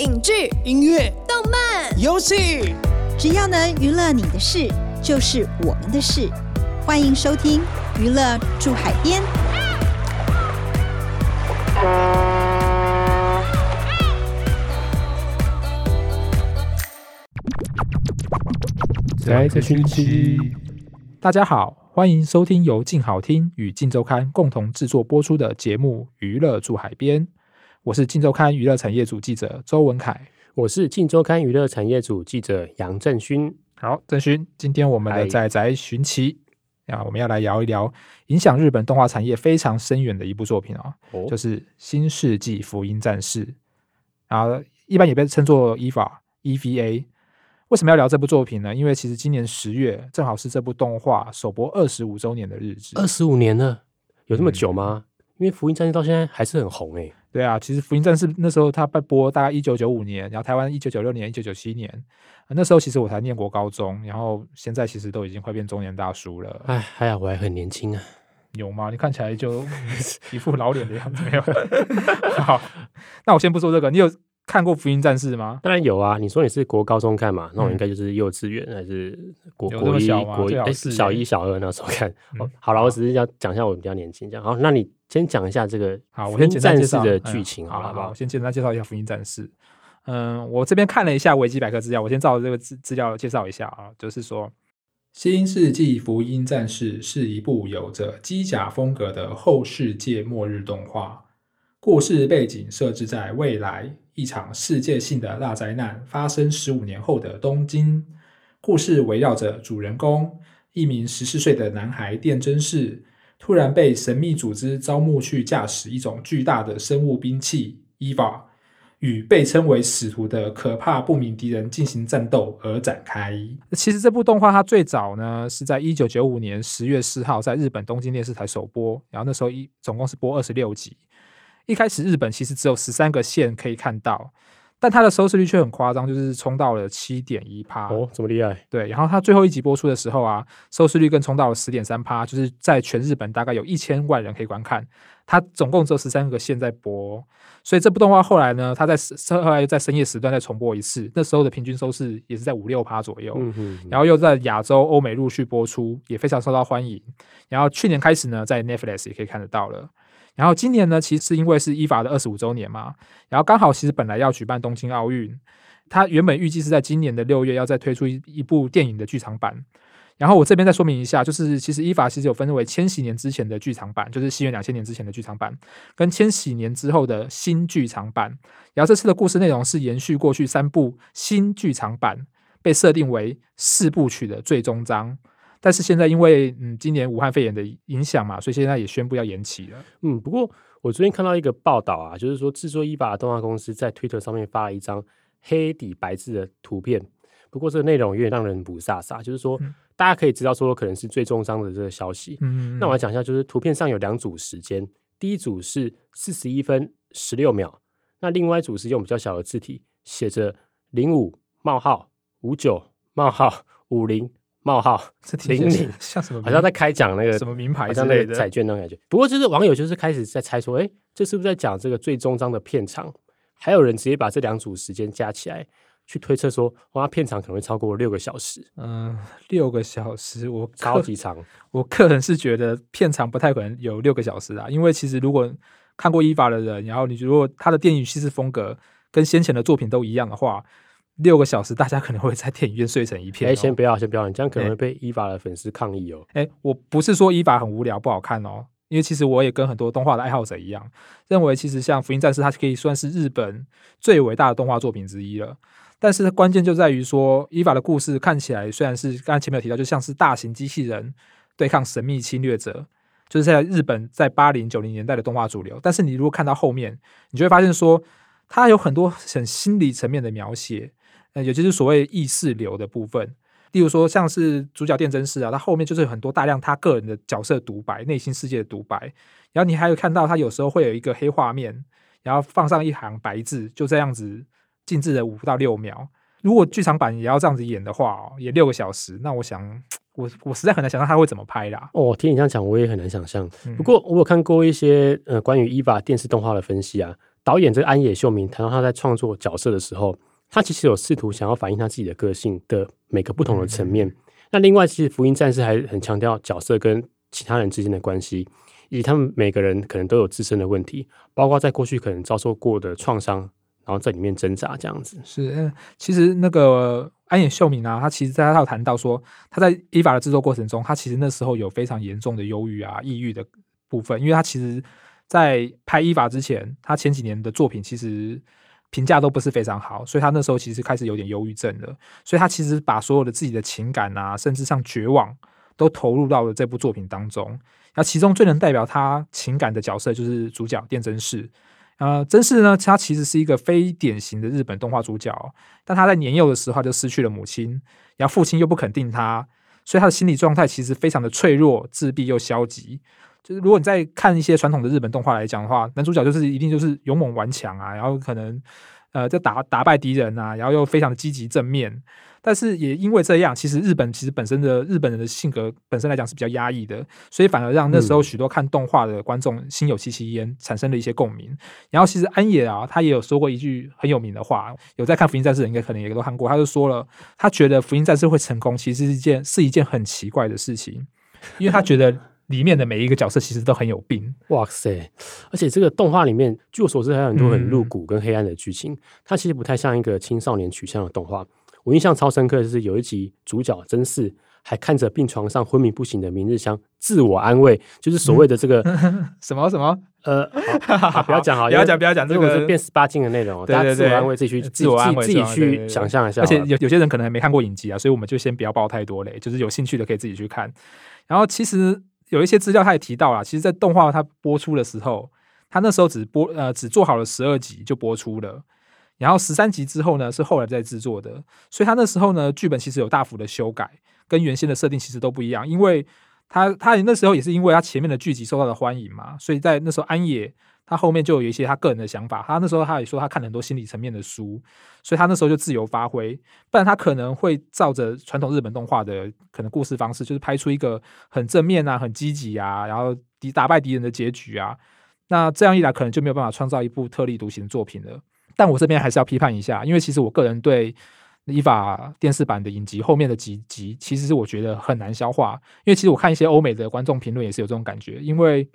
影剧、音乐、动漫，游戏，只要能娱乐你的事，就是我们的事。欢迎收听《娱乐住海边》。在这星期，大家好，欢迎收听由静好听与静周刊共同制作播出的节目《娱乐住海边》，我是镜周刊娱乐产业组记者周文凯。我是《镜周刊》娱乐产业组记者杨正勋。好，振勋，今天我们的嗨仔仔寻奇啊，我们要来聊一聊影响日本动画产业非常深远的一部作品啊，哦就是《新世纪福音战士》，然后一般也被称作 EVA EVA。为什么要聊这部作品呢？因为其实今年十月正好是这部动画首播二十五周年的日子。二十五年了，有这么嗯久吗？因为《福音战士》到现在还是很红诶、对啊，其实《福音战士》那时候它被播大概一九九五年，然后台湾一九九六年、一九九七年、呃那时候其实我才念国高中，然后现在其实都已经快变中年大叔了。哎，还好我还很年轻啊。有吗？你看起来就一副老脸的样子，没有？好，那我先不说这个，你有看过《福音战士》吗？当然有啊，你说你是国高中看嘛，那我嗯应该就是幼稚园还是国一国一哎最好是小欸一小二那时候看。嗯哦，好了，我只是要讲一下我比较年轻，这样好。那你先讲一下这个好，我先简单介绍剧情，好好了，好不好？我先简单介绍一下《福音战士》。嗯，我这边看了一下维基百科资料，我先照这个资资料介绍一下啊，就是说，《新世纪福音战士》是一部有着机甲风格的后世界末日动画，故事背景设置在未来，一场世界性的大灾难发生十五年后的东京。故事围绕着主人公一名十四岁的男孩电真士，突然被神秘组织招募去驾驶一种巨大的生物兵器 EVA，与被称为使徒的可怕不明敌人进行战斗而展开。其实这部动画它最早呢是在一九九五年十月四号在日本东京电视台首播，然后那时候一总共是播二十六集。一开始日本其实只有十三个县可以看到，但它的收视率却很夸张，就是冲到了七点一趴。哦，这么厉害？对，然后它最后一集播出的时候啊，收视率更冲到了十点三趴，就是在全日本大概有一千万人可以观看。它总共只有十三个县在播，所以这部动画后来呢，它在后来在深夜时段再重播一次，那时候的平均收视也是在五六趴左右。嗯哼，然后又在亚洲、欧美陆续播出，也非常受到欢迎。然后去年开始呢，在 Netflix 也可以看得到了。然后今年呢，其实是因为是依法的二十五周年嘛，然后刚好其实本来要举办东京奥运，它原本预计是在今年的六月要再推出一一部电影的剧场版。然后我这边再说明一下，就是其实依法其实有分为千禧年之前的剧场版，就是西元两千年之前的剧场版，跟千禧年之后的新剧场版。然后这次的故事内容是延续过去三部新剧场版被设定为四部曲的最终章，但是现在因为嗯今年武汉肺炎的影响嘛，所以现在也宣布要延期了。嗯，不过我昨天看到一个报道啊，就是说制作伊法的动画公司在 Twitter 上面发了一张黑底白字的图片，不过这个内容有点让人不飒飒，就是说、嗯大家可以知道说可能是最终章的这个消息。嗯，那我来讲一下，就是图片上有两组时间，第一组是四十一分十六秒，那另外一组是用比较小的字体写着零五冒号五九冒号五零冒号，零零像什么？好像在开奖那个什么名牌好之类的。彩券那种感觉。不过就是网友就是开始在猜说，哎，这是不是在讲这个最终章的片长？还有人直接把这两组时间加起来，去推测说，哇，片长可能会超过六个小时，嗯，六个小时，我超级长。我个人是觉得片长不太可能有六个小时啊，因为其实如果看过伊法的人，然后你如果他的电影叙事风格跟先前的作品都一样的话，六个小时大家可能会在电影院睡成一片、哎，哦。先不要，先不要，你这样可能哎会被伊法的粉丝抗议哦。哎，我不是说伊法很无聊不好看哦，因为其实我也跟很多动画的爱好者一样，认为其实像《福音战士》它可以算是日本最伟大的动画作品之一了。但是关键就在于说，伊法的故事看起来虽然是刚才前面有提到，就像是大型机器人对抗神秘侵略者，就是在日本在八零九零年代的动画主流。但是你如果看到后面，你就会发现说，它有很多很心理层面的描写，呃，也就是所谓意识流的部分。例如说，像是主角电真士啊，他后面就是有很多大量他个人的角色独白、内心世界的独白，然后你还有看到他有时候会有一个黑画面，然后放上一行白字，就这样子静置了五到六秒。如果剧场版也要这样子演的话哦，也六个小时，那我想我我实在很难想象他会怎么拍啦。哦，听你这样讲，我也很难想象。嗯不过我有看过一些呃关于伊娃电视动画的分析啊，导演这个安野秀明谈到他在创作角色的时候，他其实有试图想要反映他自己的个性的每个不同的层面。那另外，其实福音战士还很强调角色跟其他人之间的关系，以及他们每个人可能都有自身的问题，包括在过去可能遭受过的创伤，然后在里面挣扎这样子。是，嗯，其实那个安野秀明啊，他其实在他有谈到说，他在伊法的制作过程中，他其实那时候有非常严重的忧郁啊、抑郁的部分，因为他其实，在拍伊法之前，他前几年的作品其实评价都不是非常好，所以他那时候其实开始有点忧郁症了，所以他其实把所有的自己的情感啊，甚至像绝望，都投入到了这部作品当中。那其中最能代表他情感的角色就是主角电真士。呃，真士呢，他其实是一个非典型的日本动画主角，但他在年幼的时候就失去了母亲，然后父亲又不肯定他，所以他的心理状态其实非常的脆弱、自闭又消极。就是如果你在看一些传统的日本动画来讲的话，男主角就是一定就是勇猛顽强啊，然后可能呃在打打败敌人啊，然后又非常的积极正面。但是也因为这样，其实日本其实本身的日本人的性格本身来讲是比较压抑的，所以反而让那时候许多看动画的观众心有戚戚焉，产生了一些共鸣。然后其实安野啊，他也有说过一句很有名的话，有在看《福音战士》的应该可能也都看过，他就说了，他觉得《福音战士》会成功，其实是一件是一件很奇怪的事情，因为他觉得里面的每一个角色其实都很有病。哇塞！而且这个动画里面，据我所知，还有很多很露骨跟黑暗的剧情，它其实不太像一个青少年取向的动画。我印象超深刻的是有一集主角真是还看着病床上昏迷不醒的明日香自我安慰，就是所谓的这个 什么什么呃，不要讲好，不要讲不要讲这个这个是变十八禁的内容，大家自我安慰自己去自我安慰自己去想象一下，而且有有些人可能还没看过影集啊，所以我们就先不要爆太多雷，就是有兴趣的可以自己去看。然后其实有一些资料他也提到了，其实，在动画它播出的时候，它那时候只播呃只做好了十二集就播出了，然后十三集之后呢是后来再制作的，所以他那时候呢剧本其实有大幅的修改，跟原先的设定其实都不一样，因为他他那时候也是因为他前面的剧集受到了欢迎嘛，所以在那时候安野他后面就有一些他个人的想法，他那时候他也说他看了很多心理层面的书，所以他那时候就自由发挥，不然他可能会照着传统日本动画的可能故事方式，就是拍出一个很正面啊、很积极啊，然后敌打败敌人的结局啊。那这样一来，可能就没有办法创造一部特立独行的作品了。但我这边还是要批判一下，因为其实我个人对伊法电视版的影集后面的几集，其实是我觉得很难消化。因为其实我看一些欧美的观众评论也是有这种感觉，因为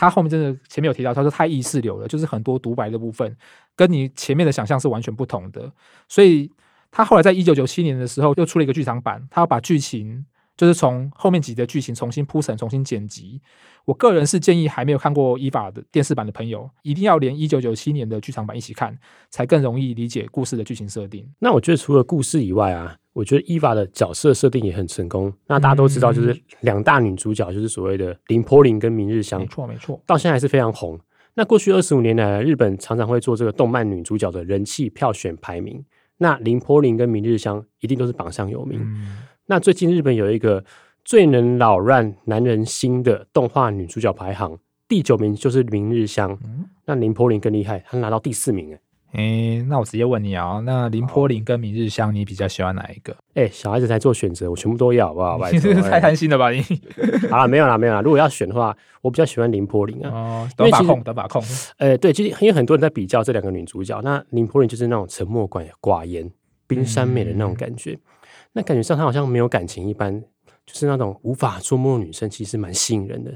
他后面真的前面有提到，他说太意识流了，就是很多独白的部分跟你前面的想象是完全不同的。所以他后来在一九九七年的时候又出了一个剧场版，他要把剧情就是从后面几集的剧情重新铺陈、重新剪辑。我个人是建议还没有看过伊法的电视版的朋友，一定要连一九九七年的剧场版一起看，才更容易理解故事的剧情设定。那我觉得除了故事以外啊，我觉得伊娃的角色设定也很成功。那大家都知道，就是两大女主角，就是所谓的林坡林跟明日香没，错，没错。到现在还是非常红。那过去二十五年来，日本常常会做这个动漫女主角的人气票选排名。那林坡林跟明日香一定都是榜上有名。嗯，那最近日本有一个最能扰乱男人心的动画女主角排行，第九名就是明日香。嗯那林柏林更厉害，她拿到第四名。哎诶，那我直接问你啊，那林坡林跟明日香，你比较喜欢哪一个？哎，小孩子才做选择，我全部都要，好不好？拜你托这个太哎贪心了吧你？好了，没有啦，没有啦。如果要选的话，我比较喜欢林柏林啊。哦，因为其实短把控，短把控。呃，对，其实因为很多人在比较这两个女主角，那林柏林就是那种沉默寡寡言、冰山美的那种感觉，那感觉上她好像没有感情一般，就是那种无法捉摸的女生，其实蛮吸引人的。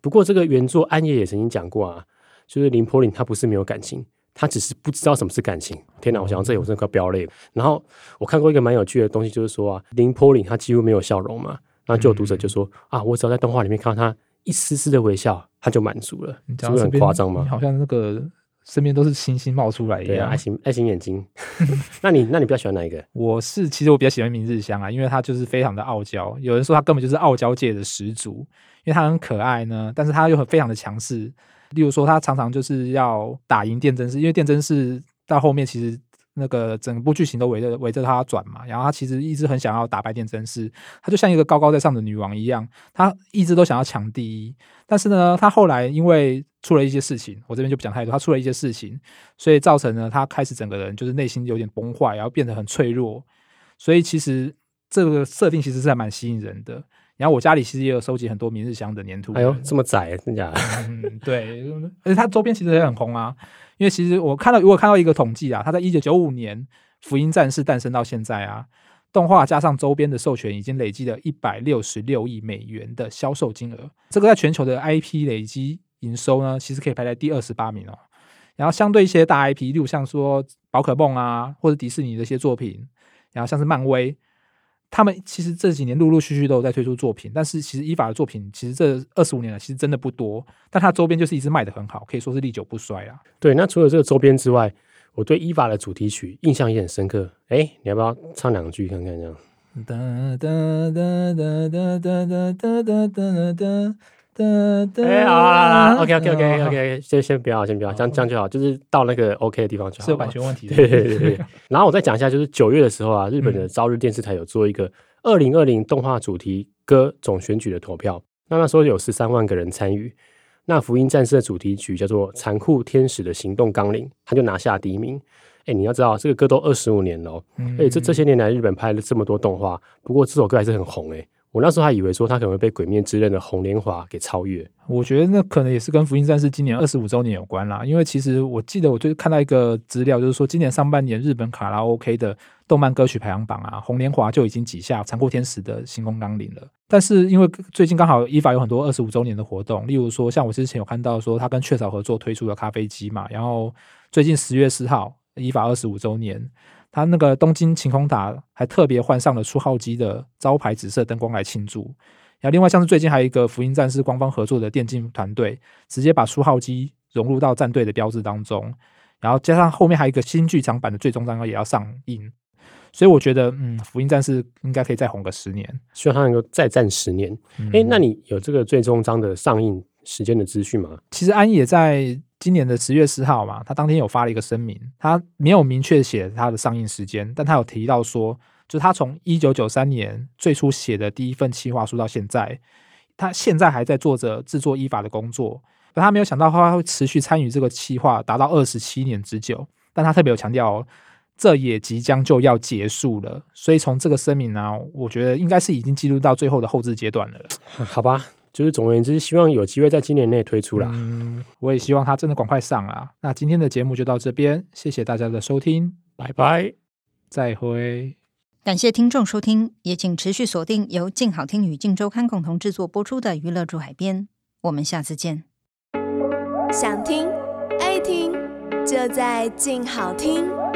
不过这个原作安野也曾经讲过啊，就是林柏林她不是没有感情，她只是不知道什么是感情。天哪，我想到这里我真的快飙泪了。然后我看过一个蛮有趣的东西，就是说啊，林波林他几乎没有笑容嘛，然后就有读者就说、啊，我只要在动画里面看到他一丝丝的微笑，他就满足了，你是不是很讲到这边夸张吗？好像那个身边都是星星冒出来一对啊，样爱。心爱心眼睛。那你那你比较喜欢哪一个？我是其实我比较喜欢明日香啊，因为她就是非常的傲娇，有人说她根本就是傲娇界的始祖，因为她很可爱呢，但是她又很非常的强势。例如说，她常常就是要打赢电真士，因为电真士到后面其实那个整部剧情都围着围着她转嘛，然后她其实一直很想要打败电真士，她就像一个高高在上的女王一样，她一直都想要抢第一。但是呢，她后来因为出了一些事情，我这边就不讲太多，他出了一些事情，所以造成呢，他开始整个人就是内心有点崩坏，然后变得很脆弱。所以其实这个设定其实是还蛮吸引人的。然后我家里其实也有收集很多明日香的粘土。哎呦，这么窄，真假的？嗯，对，而且它周边其实也很红啊，因因为其实我看到，如果看到一个统计啊，它在一九九五年《福音战士》诞生到现在啊，动画加上周边的授权，已经累积了一百六十六亿美元的销售金额。这个在全球的 IP 累积营收呢，其实可以排在第二十八名哦。然后相对一些大 IP，例如像说宝可梦啊，或者迪士尼的一些作品，然后像是漫威。他们其实这几年陆陆续续都有在推出作品，但是其实伊法的作品其实这二十五年了，其实真的不多。但它周边就是一直卖的很好，可以说是历久不衰啊。对，那除了这个周边之外，我对伊法的主题曲印象也很深刻。哎，你要不要唱两句看看？这样。哒哒哒哒哒哒哒哒哒哒。哎，好啦，OK OK OK OK，先先不要，先不要，这样这样就好，就是到那个 OK 的地方就好。是有版权问题。对对对对。然后我再讲一下，就是九月的时候啊，日本的朝日电视台有做一个二零二零动画主题歌总选举的投票，那那时候有十三万个人参与。那福音战士的主题曲叫做《残酷天使的行动纲领》，他就拿下第一名。哎，你要知道，这个歌都二十五年了，哎，这这些年来日本拍了这么多动画，不过这首歌还是很红哎。我那时候还以为说他可能会被《鬼灭之刃》的红莲华给超越。我觉得那可能也是跟《福音战士》今年二十五周年有关啦。因为其实我记得我就看到一个资料，就是说今年上半年日本卡拉 OK 的动漫歌曲排行榜啊，红莲华就已经挤下《残酷天使》的《星空纲领》了。但是因为最近刚好依法有很多二十五周年的活动，例如说像我之前有看到说他跟雀巢合作推出的咖啡机嘛，然后最近十月四号依法二十五周年。他那个东京晴空塔还特别换上了初号机的招牌紫色灯光来庆祝。然后另外像是最近还有一个福音战士官方合作的电竞团队，直接把初号机融入到战队的标志当中。然后加上后面还有一个新剧场版的最终章也要上映，所以我觉得嗯，福音战士应该可以再红个十年，希望他能够再战十年。哎，那你有这个最终章的上映时间的资讯吗？其实安也在。今年的十月四号嘛，他当天有发了一个声明，他没有明确写他的上映时间，但他有提到说，就他从一九九三年最初写的第一份企划书到现在，他现在还在做着制作依法的工作，但他没有想到他会持续参与这个企划达到二十七年之久，但他特别有强调，这也即将就要结束了，所以从这个声明呢，我觉得应该是已经进入到最后的后置阶段了，好吧。就是总而言之，希望有机会在今年内推出啦。嗯，我也希望它真的赶快上啊。那今天的节目就到这边，谢谢大家的收听，拜拜，再会。感谢听众收听，也请持续锁定由静好听与静周刊共同制作播出的《娱乐驻海边》，我们下次见。想听爱听，就在静好听。